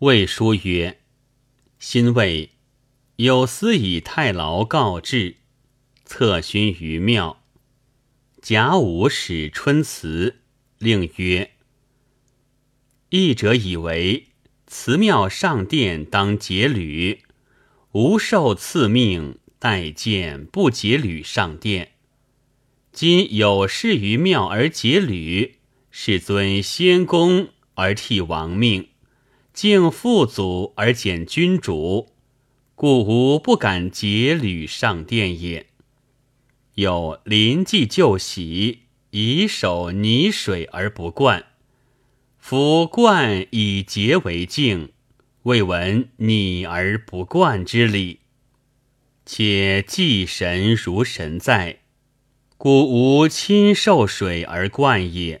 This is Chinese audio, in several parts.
魏书曰：“新魏有司以太牢告制，策勋于庙。甲午始春辞，令曰：义者以为祠庙上殿当节履，无受赐命待见不节履上殿。今有事于庙而节履，是尊先公而替王命。”敬父祖而减君主，故无不敢节履上殿也。有临祭旧喜，以手泥水而不灌，夫灌以节为敬，未闻拟而不灌之理。且祭神如神在，故无亲受水而灌也。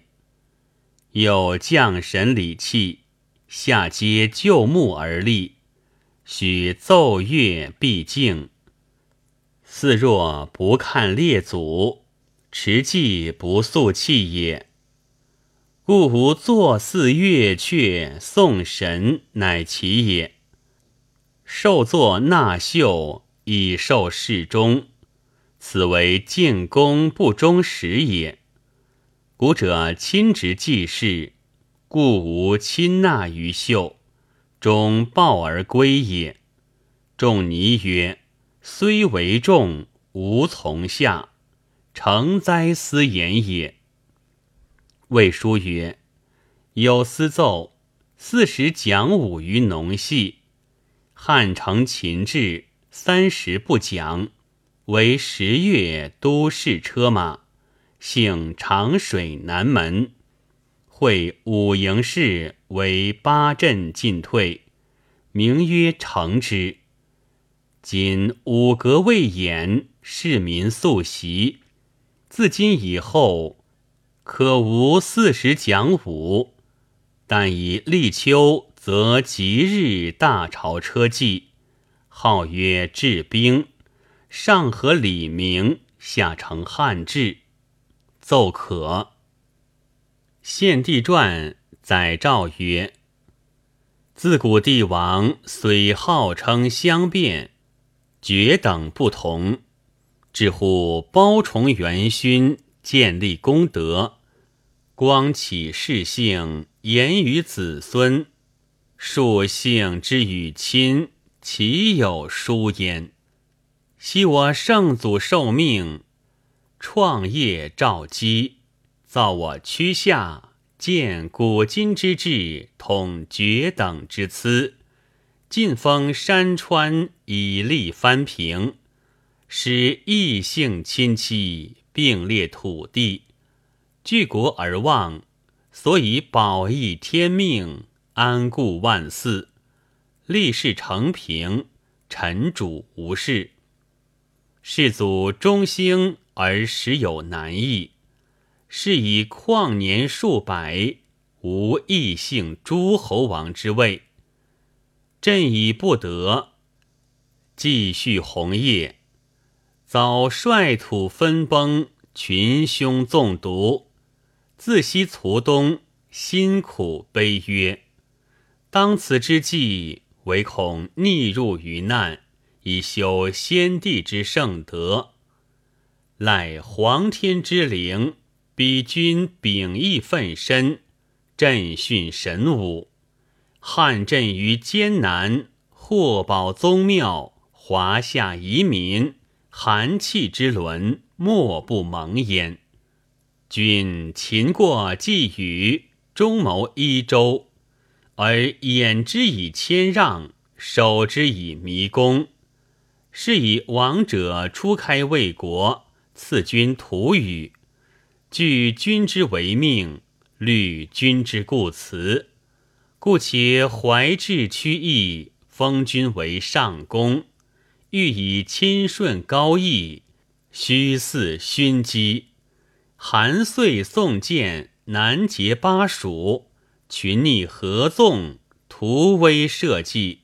有降神礼器。下皆就木而立，许奏乐必敬。似若不看列祖，持祭不肃气也。故无作祀乐阙送神，乃其也。受作纳秀以受侍中，此为敬功不忠实也。古者亲执祭事。故无亲纳于秀，终报而归也。仲尼曰：“虽为众，无从下，成哉斯言也。”魏书曰：“有司奏四十讲武于农系，汉承秦制，三十不讲，为十月都市车马，幸长水南门。”会五营士为八阵进退，名曰成之。今五阁未演，市民素习。自今以后，可无四时讲武。但以立秋，则吉日大朝车骑，号曰制兵，上合李明，下承汉制，奏可。献帝传载诏曰：“自古帝王虽号称相变，爵等不同，至乎包崇元勋，建立功德，光启世性，言于子孙，庶姓之与亲，岂有殊焉？昔我圣祖受命，创业召基。”造我屈下，见古今之治，统绝等之资，晋封山川，以立藩平，使异姓亲戚并列土地，据国而望，所以保义天命，安固万祀，立世成平，臣主无事。世祖中兴而时有难易。是以旷年数百，无异姓诸侯王之位。朕已不得，继续红业，早率土分崩，群凶纵毒，自西卒东，辛苦悲曰：当此之际，唯恐逆入于难，以修先帝之圣德，赖皇天之灵。彼君秉义奋身，振训神武，汉震于艰难，获保宗庙，华夏遗民，寒气之伦，莫不蒙焉。君勤过寄语，中谋一州，而掩之以谦让，守之以弥恭，是以王者初开魏国，赐君土语。据君之为命，虑君之故辞，故且怀志屈意，封君为上公，欲以亲顺高义，虚祀勋基。韩遂宋建，南结巴蜀，群逆合纵，图威社稷。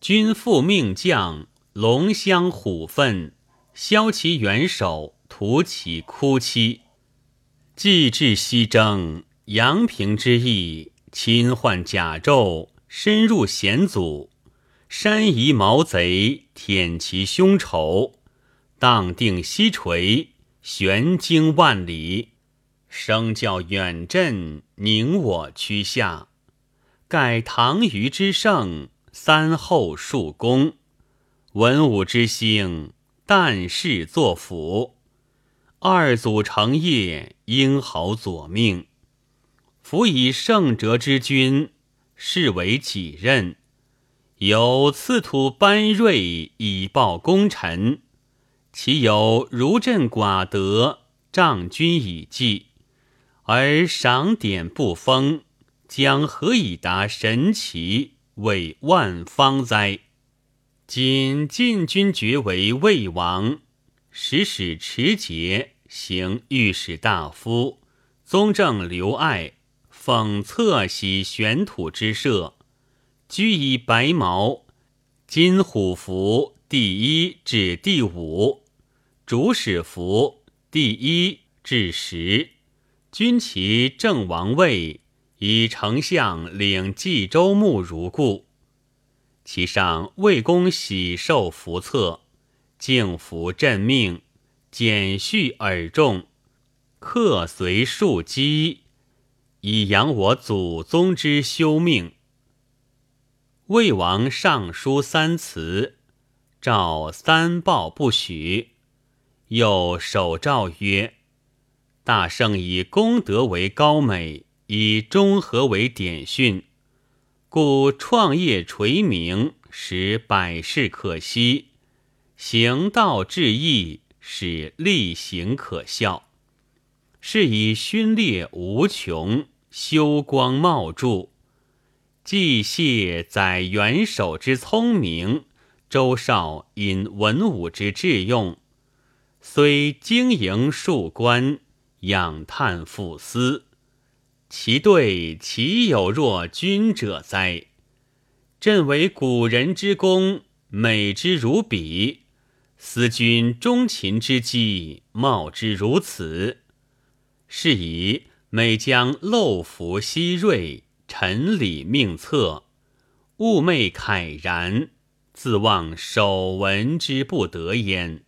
君复命将龙骧虎奋，削其元首，屠其哭妻。既至西征，阳平之役，侵患甲胄，深入险阻，山夷毛贼舔其凶仇，荡定西垂，悬经万里，声教远震，宁我屈下。盖唐虞之盛，三后数功，文武之兴，旦氏作辅，二祖成业，英豪佐命。夫以圣哲之君，是为己任。有赐土班瑞以报功臣，其有如朕寡德，仗君以计，而赏典不封，将何以达神奇，为万方哉？今晋君爵为魏王，使使持节，行御史大夫，宗正刘爱。讽侧喜玄土之社，居以白毛金虎符第一至第五，主使符第一至十，军旗正王位，以丞相领冀州牧如故。其上魏公喜受符册，敬服朕命，简序耳重，客随庶几。以扬我祖宗之修命。魏王上书三辞，诏三报不许。又手诏曰：“大圣以功德为高美，以中和为典训，故创业垂名，使百世可惜；行道致义，使力行可效。”是以勋烈无穷，修光茂著。既谢载元首之聪明，周少引文武之智用，虽经营数官，仰叹复思，其对岂有若君者哉？朕为古人之功，美之如彼；思君忠勤之机，貌之如此。是以每将漏符希瑞，陈礼命策，寤寐慨然，自望守文之不得焉。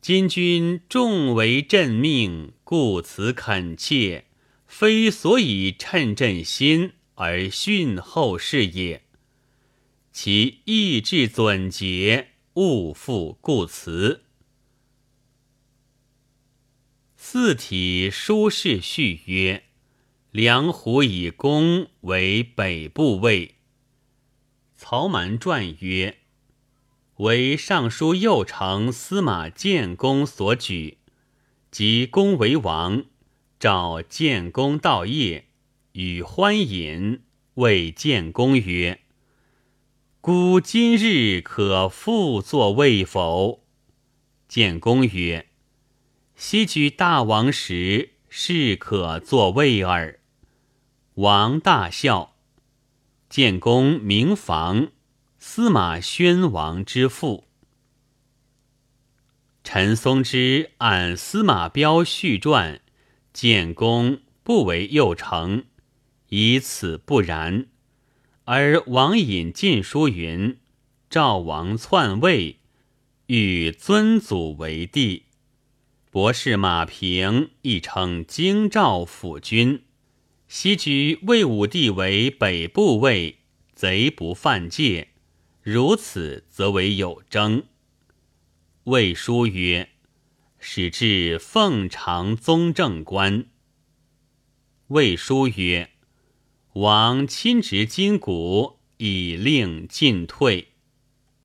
今君重为朕命，故此恳切，非所以称朕心而训后事也。其意志准洁，勿复故辞。四体书事序曰：“梁虎以公为北部尉。”曹瞒传曰：“为尚书右丞司马建公所举，即公为王，召建公到谒，与欢饮，谓建公曰：‘孤今日可复作魏否？’建公曰。”昔举大王时，是可作魏耳。王大笑。建公名房，司马宣王之父。陈松之按司马彪序传，建公不为右丞，以此不然。而王引晋书云：赵王篡位，欲尊祖为帝。博士马平亦称京兆府君，昔居魏武帝为北部尉，贼不犯戒，如此则为有征。魏书曰：“使至奉常宗正官。”魏书曰：“王亲执金鼓，以令进退。”